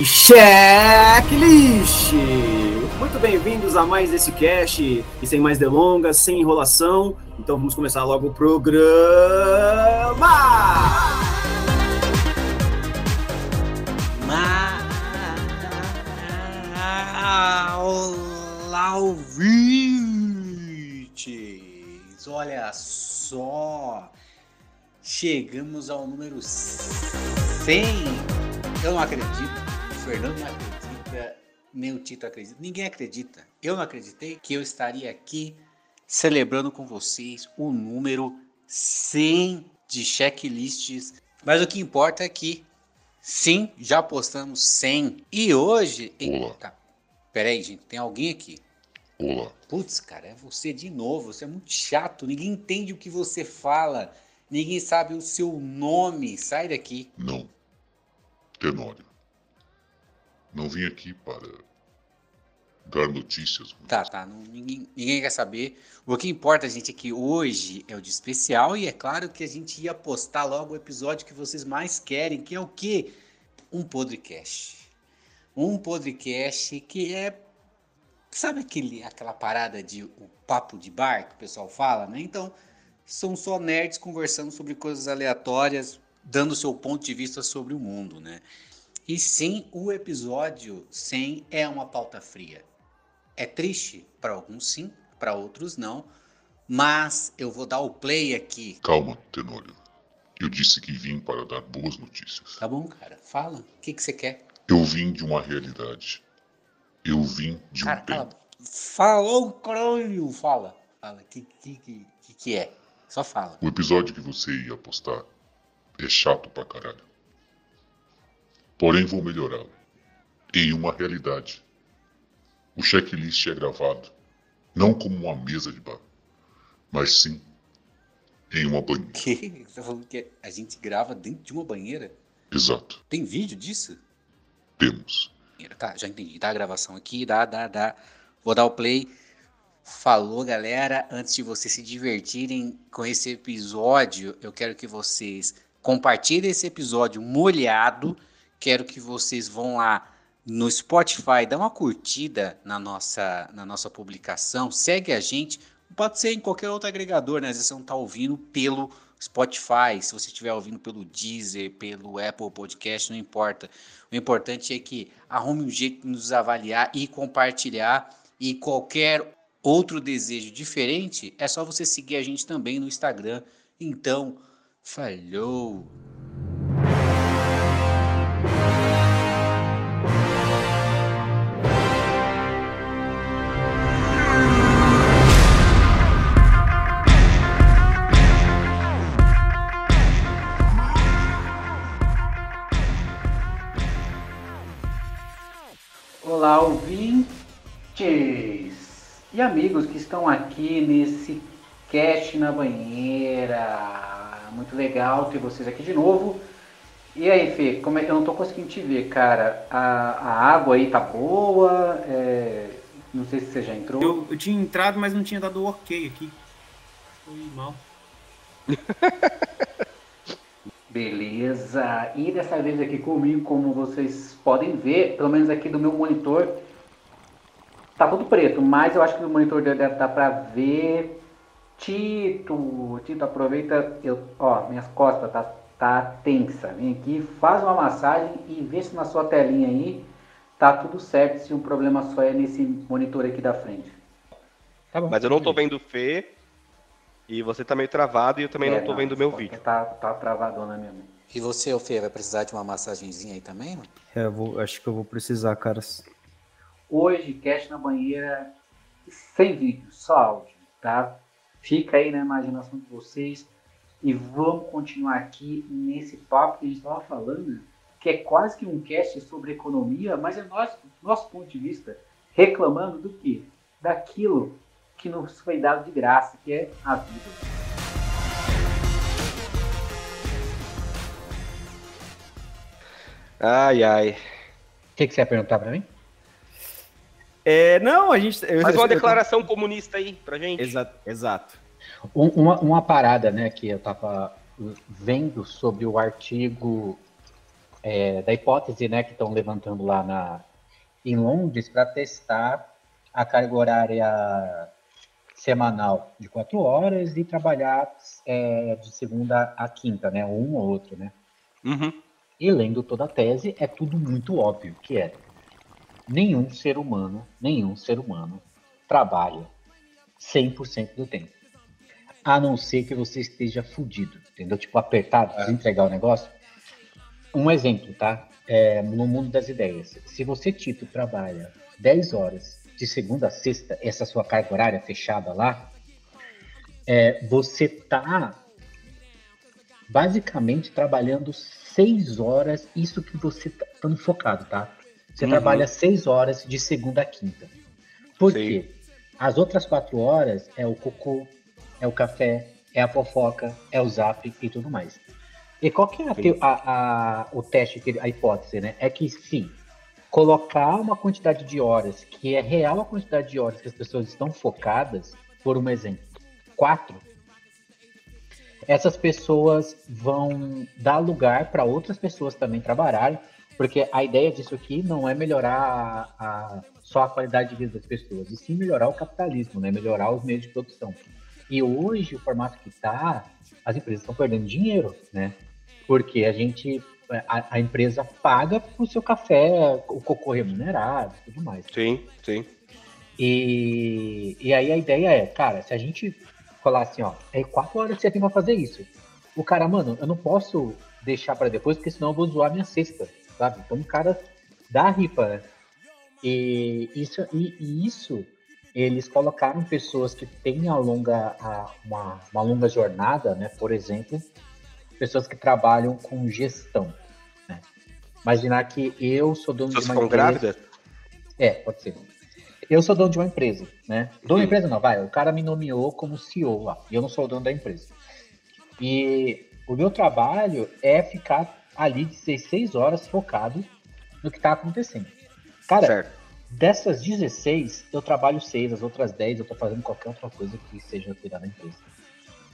Checklist! Muito bem-vindos a mais esse cast e sem mais delongas, sem enrolação, então vamos começar logo o programa! Olá, ouvintes! Olha só! Chegamos ao número 100! Eu não acredito. Fernando não acredita, nem o Tito acredita, ninguém acredita. Eu não acreditei que eu estaria aqui celebrando com vocês o número 100 de checklists. Mas o que importa é que, sim, já postamos 100. E hoje. Olá. Tá. Pera aí, gente, tem alguém aqui. Olá. Putz, cara, é você de novo. Você é muito chato. Ninguém entende o que você fala. Ninguém sabe o seu nome. Sai daqui. Não. Tenório. Não vim aqui para dar notícias. Tá, tá. Não, ninguém, ninguém quer saber. O que importa, gente, é que hoje é o dia especial e é claro que a gente ia postar logo o episódio que vocês mais querem, que é o quê? Um podcast. Um podcast que é. Sabe aquele, aquela parada de o papo de bar que o pessoal fala, né? Então, são só nerds conversando sobre coisas aleatórias, dando seu ponto de vista sobre o mundo, né? E sim, o episódio 100 é uma pauta fria. É triste para alguns sim, para outros não, mas eu vou dar o play aqui. Calma, Tenório. Eu disse que vim para dar boas notícias. Tá bom, cara? Fala. O que, que você quer? Eu vim de uma realidade. Eu vim de Cara, um cala. tempo. Falou, crânio! Fala. Fala. O que, que, que que é? Só fala. O episódio que você ia postar é chato pra caralho. Porém, vou melhorá-lo. Em uma realidade. O checklist é gravado, não como uma mesa de bar, mas sim em uma banheira. Que? Você tá falando que a gente grava dentro de uma banheira? Exato. Tem vídeo disso? Temos. Tá, já entendi. Dá a gravação aqui, dá, dá, dá. Vou dar o play. Falou, galera. Antes de vocês se divertirem com esse episódio, eu quero que vocês compartilhem esse episódio molhado. Quero que vocês vão lá no Spotify, dá uma curtida na nossa, na nossa publicação, segue a gente. Pode ser em qualquer outro agregador, né? Às vezes você não está ouvindo pelo Spotify, se você estiver ouvindo pelo Deezer, pelo Apple Podcast, não importa. O importante é que arrume um jeito de nos avaliar e compartilhar. E qualquer outro desejo diferente, é só você seguir a gente também no Instagram. Então, falhou! Olá, ouvintes e amigos que estão aqui nesse cast na banheira. Muito legal ter vocês aqui de novo. E aí, Fê, como é que eu não tô conseguindo te ver, cara? A, a água aí tá boa? É, não sei se você já entrou. Eu, eu tinha entrado, mas não tinha dado o ok aqui. Foi mal. Beleza. E dessa vez aqui comigo, como vocês podem ver, pelo menos aqui do meu monitor, tá tudo preto, mas eu acho que no monitor deve dar pra ver. Tito, Tito, aproveita, eu, ó, minhas costas tá, tá tensa. Vem aqui, faz uma massagem e vê se na sua telinha aí tá tudo certo, se o problema só é nesse monitor aqui da frente. Tá bom. Mas eu não tô vendo o Fê. E você tá meio travado e eu também É, não tô vendo o meu vídeo. Tá, tá travadona mesmo. E você, Fê, vai precisar de uma massagenzinha aí também, mano? É, eu vou, acho que eu vou precisar, cara. Hoje, cast na banheira, sem vídeo, só áudio, tá? Fica aí na imaginação de vocês e vamos continuar aqui nesse papo que a gente estava falando, que é quase que um cast sobre economia, mas é nosso, nosso ponto de vista, reclamando do quê? Daquilo que nos foi dado de graça, que é a vida. Ai, ai. O que, que você ia perguntar para mim? É, não, a gente. eu- Faz eu- uma eu- declaração comunista aí pra gente. Exato, exato. Um- Uma, uma parada, né, que eu tava vendo sobre o artigo é, da hipótese né, que estão levantando lá na, em Londres para testar a carga horária semanal de quatro horas e trabalhar é, de segunda a quinta, né? Um ou outro, né? Uhum. E lendo toda a tese, é tudo muito óbvio, que é nenhum ser humano, nenhum ser humano trabalha 100% do tempo. A não ser que você esteja fudido, entendeu? Tipo, apertado, para entregar o negócio. Um exemplo, tá? É, no mundo das ideias. Se você, tipo, trabalha 10 horas de segunda a sexta, essa sua carga horária fechada lá, é, você tá basicamente trabalhando seis horas, isso que você tá estando focado, tá? Você Uhum. trabalha seis horas de segunda a quinta. Por Sim. quê? As outras quatro horas é o cocô, é o café, é a fofoca, é o zap e tudo mais. E qual que é a a- a- o teste, a hipótese, né? É que sim, colocar uma quantidade de horas que é real a quantidade de horas que as pessoas estão focadas, por um exemplo, quatro, essas pessoas vão dar lugar para outras pessoas também trabalharem, porque a ideia disso aqui não é melhorar a- a- só a qualidade de vida das pessoas, e sim melhorar o capitalismo, né? melhorar os meios de produção. E hoje, o formato que está, as empresas estão perdendo dinheiro, né? Porque a gente, a, a empresa paga o seu café, o cocô remunerado e tudo mais. Sim, sim. E, e aí a ideia é, cara, se a gente falar assim, ó, é quatro horas que você tem pra fazer isso. O cara, mano, eu não posso deixar pra depois, porque senão eu vou zoar minha cesta, sabe? Então o cara dá a ripa, né? E isso, e, e isso eles colocaram pessoas que têm a longa, a- uma, uma longa jornada, né? Por exemplo, pessoas que trabalham com gestão. Né? Imaginar que eu sou dono Pessoas de uma empresa- grávidas? é, pode ser. Eu sou dono de uma empresa, né? Dono Uhum. da empresa não, vai. O cara me nomeou como CEO lá. E eu não sou o dono da empresa. E o meu trabalho é ficar ali de 16 horas focado no que tá acontecendo. Cara, certo. dessas 16, eu trabalho 6, as outras 10 eu tô fazendo qualquer outra coisa que seja cuidar da empresa.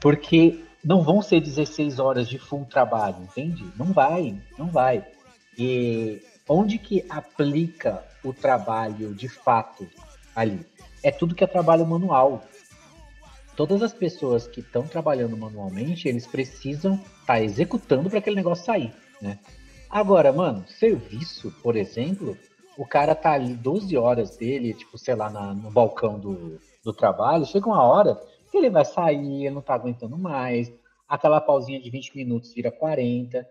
Porque não vão ser 16 horas de full trabalho, entende? Não vai, não vai. E onde que aplica o trabalho de fato ali? É tudo que é trabalho manual. Todas as pessoas que estão trabalhando manualmente, eles precisam estar executando para aquele negócio sair, né? Agora, mano, serviço, por exemplo, o cara tá ali 12 horas dele, tipo, sei lá, na- no balcão do, do trabalho, chega uma hora que ele vai sair, ele não tá aguentando mais, aquela pausinha de 20 minutos vira 40.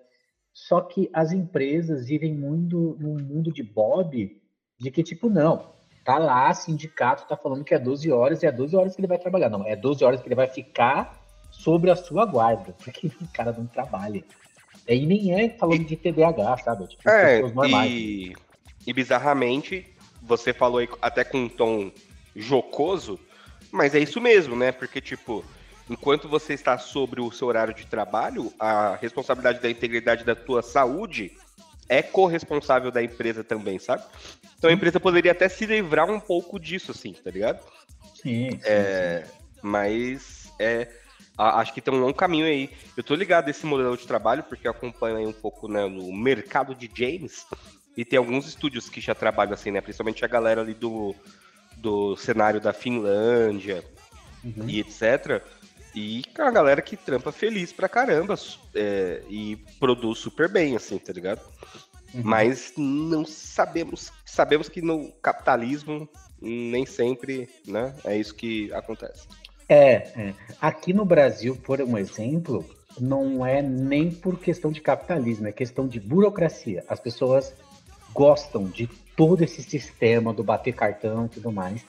Só que as empresas vivem muito num mundo de Bob, de que, tipo, não, tá lá, sindicato tá falando que é 12 horas e é 12 horas que ele vai trabalhar. Não, é 12 horas que ele vai ficar sobre a sua guarda, porque o cara não trabalha. E nem é falando de TDAH, sabe? Tipo, É, e, e bizarramente, você falou aí até com um tom jocoso, mas é isso mesmo, né? Porque, tipo, enquanto você está sobre o seu horário de trabalho, a responsabilidade da integridade da tua saúde é corresponsável da empresa também, sabe? Então a empresa poderia até se livrar um pouco disso, assim, tá ligado? Sim, sim, É, mas é, a- acho que tem um longo caminho aí. Eu tô ligado nesse modelo de trabalho porque eu acompanho aí um pouco né, no mercado de James e tem alguns estúdios que já trabalham assim, né? Principalmente a galera ali do, do cenário da Finlândia Uhum. e etc. E a galera que trampa feliz pra caramba é, e produz super bem, assim, tá ligado? Uhum. Mas não sabemos, sabemos que no capitalismo nem sempre, né? É isso que acontece. É, é. Aqui no Brasil, por um exemplo, não é nem por questão de capitalismo, é questão de burocracia. As pessoas gostam de todo esse sistema do bater cartão e tudo mais,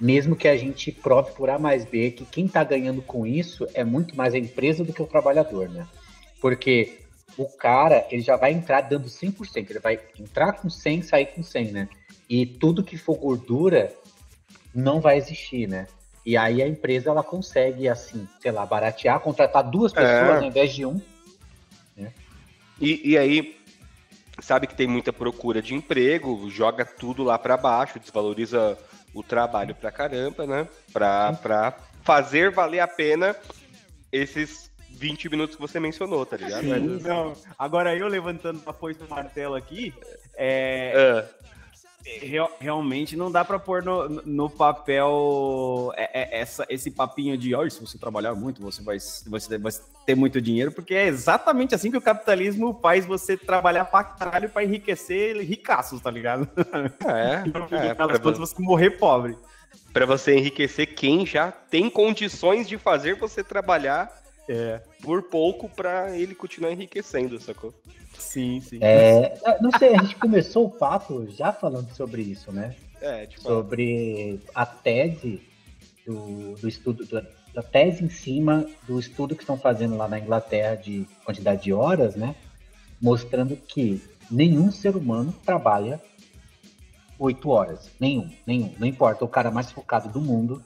mesmo que a gente prove por A mais B que quem está ganhando com isso é muito mais a empresa do que o trabalhador, né? Porque o cara, ele já vai entrar dando 100%, ele vai entrar com 100, sair com 100, né? E tudo que for gordura não vai existir, né? E aí a empresa ela consegue, assim, sei lá, baratear, contratar duas pessoas É. ao invés de um. E, e aí, sabe que tem muita procura de emprego, joga tudo lá pra baixo, desvaloriza o trabalho pra caramba, né? Pra, pra fazer valer a pena esses 20 minutos que você mencionou, tá ligado? Sim, não. Agora eu levantando a foice do martelo aqui, é, É, real- realmente não dá pra pôr no, no papel é- é- essa, esse papinho de, olha, se você trabalhar muito, você vai, você vai ter muito dinheiro, porque é exatamente assim que o capitalismo faz você trabalhar pra caralho pra enriquecer ricaços, tá ligado? é, é das pra, você morrer pobre. pra você enriquecer quem já tem condições de fazer você trabalhar É, por pouco pra ele continuar enriquecendo, sacou? Sim, sim. É, não sei, a gente começou o papo já falando sobre isso, né? É, tipo, Sobre a tese do, do estudo, da, da tese em cima do estudo que estão fazendo lá na Inglaterra de quantidade de horas, né? Mostrando que nenhum ser humano trabalha oito horas. Nenhum, nenhum. Não importa, o cara mais focado do mundo,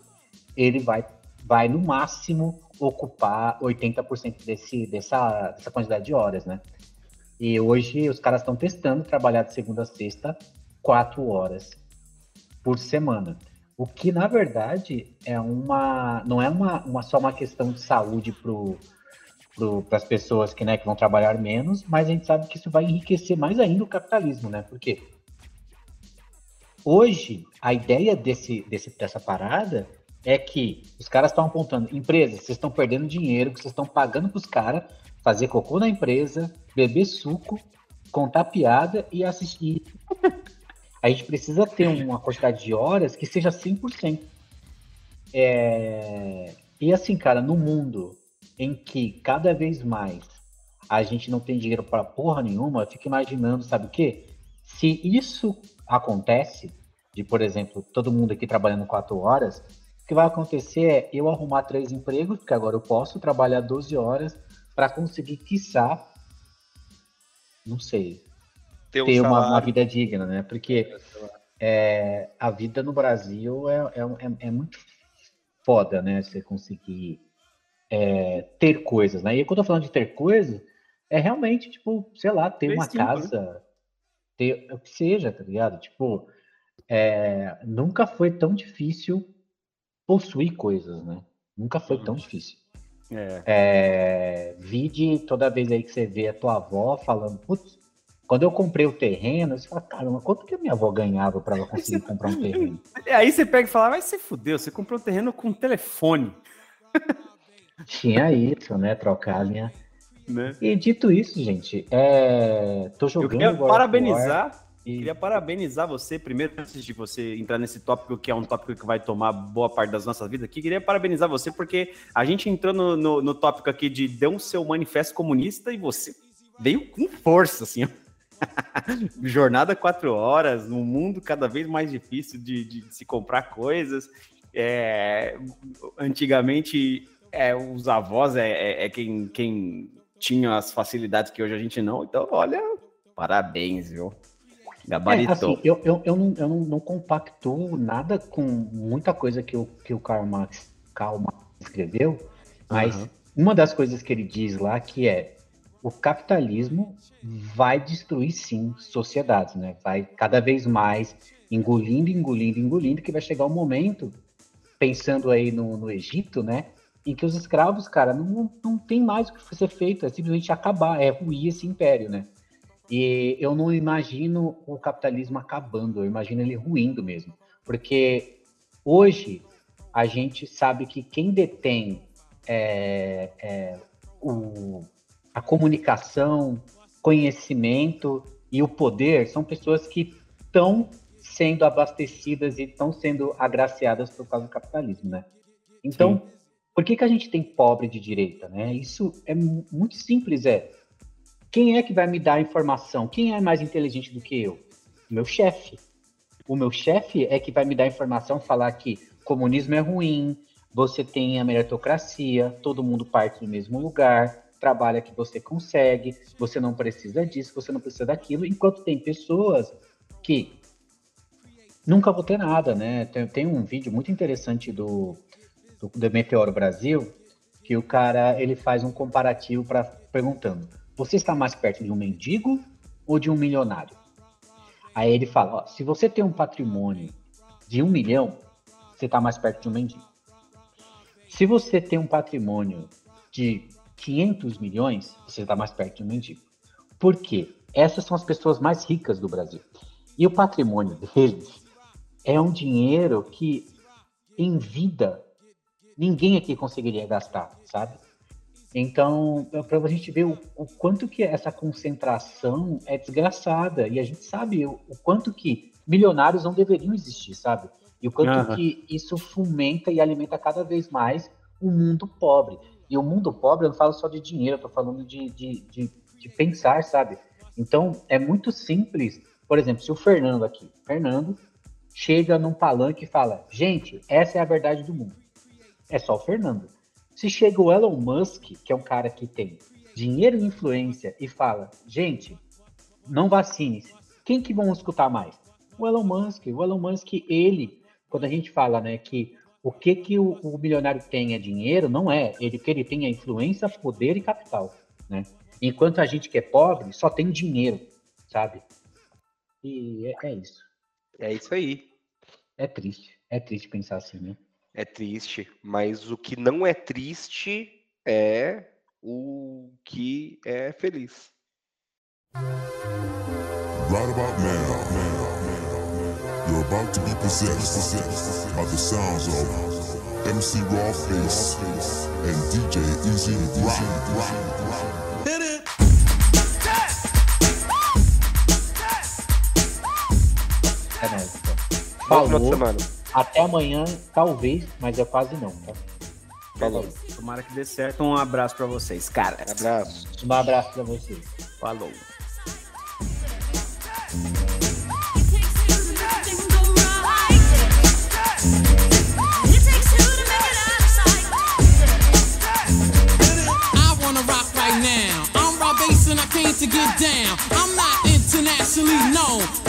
ele vai, vai no máximo ocupar 80% desse, dessa, dessa quantidade de horas, né? E hoje os caras estão testando trabalhar de segunda a sexta quatro horas por semana. O que na verdade é uma não é uma, uma só uma questão de saúde para as pessoas que, né, que vão trabalhar menos, mas a gente sabe que isso vai enriquecer mais ainda o capitalismo, né? Porque hoje a ideia desse, desse, dessa parada é que os caras estão apontando, empresas, vocês estão perdendo dinheiro, que vocês estão pagando para os caras fazer cocô na empresa, beber suco, contar piada e assistir. A gente precisa ter uma quantidade de horas que seja 100%. É... E assim, cara, no mundo em que cada vez mais a gente não tem dinheiro para porra nenhuma, eu fico imaginando, sabe o quê? Se isso acontece, de, por exemplo, todo mundo aqui trabalhando quatro horas, o que vai acontecer é eu arrumar três empregos, porque agora eu posso trabalhar 12 horas para conseguir, quiçá, não sei, ter um ter uma, uma vida digna, né? Porque é, a vida no Brasil é, é, é- é muito foda, né? Você conseguir é, ter coisas, né? E quando eu tô falando de ter coisas, é realmente, tipo, sei lá, ter Ter uma cinco, né? casa, ter o que seja, tá ligado? Tipo, é, nunca foi tão difícil possuir coisas, né? Nunca foi tão difícil. É. Vide toda vez aí que você vê a tua avó falando, putz, quando eu comprei o terreno, você fala, caramba, quanto que a minha avó ganhava para ela conseguir comprar um terreno? Aí você pega e fala, vai se fudeu, você comprou um terreno com telefone, Tinha isso, né? Trocar a linha. né? E dito isso, gente, é... tô Eu jogando. of War parabenizar, queria parabenizar você, primeiro, antes de você entrar nesse tópico, que é um tópico que vai tomar boa parte das nossas vidas aqui, queria parabenizar você, porque a gente entrou no, no, no tópico aqui de deu um seu manifesto comunista e você veio com força, assim. Jornada quatro horas, num mundo cada vez mais difícil de, de se comprar coisas. É, antigamente, é, os avós é, é- é quem, quem tinha as facilidades que hoje a gente não. Então, olha, parabéns, viu? É, Gabaritou. assim, eu, eu, eu, não, eu não, não compactuo nada com muita coisa que o, que o Karl Marx, Karl Marx escreveu, mas Aham. uma das coisas que ele diz lá que é o capitalismo vai destruir sim sociedades, né? Vai cada vez mais engolindo, engolindo, engolindo, que vai chegar um momento, pensando aí no, no Egito, né? Em que os escravos, cara, não, não tem mais o que ser feito, é simplesmente acabar, é ruir esse império, né? E eu não imagino o capitalismo acabando, eu imagino ele ruindo mesmo. Porque hoje a gente sabe que quem detém é, é, o, a comunicação, conhecimento e o poder são pessoas que estão sendo abastecidas e estão sendo agraciadas por causa do capitalismo, né? Então, por que, que a gente tem pobre de direita, né? Isso é mu- muito simples, é quem é que vai me dar informação? Quem é mais inteligente do que eu? Meu chefe. O meu chefe é que vai me dar informação, falar que comunismo é ruim, você tem a meritocracia, todo mundo parte do mesmo lugar, trabalha que você consegue, você não precisa disso, você não precisa daquilo, enquanto tem pessoas que nunca vou ter nada, né? Tem, tem um vídeo muito interessante do, do, do Meteoro Brasil, que o cara ele faz um comparativo para perguntando: você está mais perto de um mendigo ou de um milionário? Aí ele fala: ó, se você tem um patrimônio de um milhão, você está mais perto de um mendigo. Se você tem um patrimônio de 500 milhões, você está mais perto de um mendigo. Por quê? Essas são as pessoas mais ricas do Brasil. E o patrimônio deles é um dinheiro que, em vida, ninguém aqui conseguiria gastar, sabe? Então, para a gente ver o, o, quanto que essa concentração é desgraçada. E a gente sabe o, o quanto que milionários não deveriam existir, sabe? E o quanto uhum. que isso fomenta e alimenta cada vez mais o mundo pobre. E o mundo pobre, eu não falo só de dinheiro, eu tô falando de, de, de, de pensar, sabe? Então, é muito simples. Por exemplo, se o Fernando aqui, Fernando, chega num palanque e fala: gente, essa é a verdade do mundo. É só o Fernando. Se chega o Elon Musk, que é um cara que tem dinheiro e influência, e fala: gente, não vacine-se, quem que vão escutar mais? O Elon Musk. O Elon Musk, ele, quando a gente fala né, que o que, que o, o milionário tem é dinheiro, não é. Ele que ele tem é influência, poder e capital. Né? Enquanto a gente que é pobre só tem dinheiro, sabe? E é, é isso. É isso aí. É triste. É triste pensar assim, né? É triste, mas o que não é triste é o que é feliz. Right about now, you're about to be possessed by the sounds of MC Rawface and DJ Easy Rock. Hit it! Bom final de semana. Até amanhã, talvez, mas é quase não, tá? Falou. Tomara que dê certo. Um abraço para vocês, cara. Abraço. Um abraço para vocês. Falou. I came to get down. I'm not internationally known.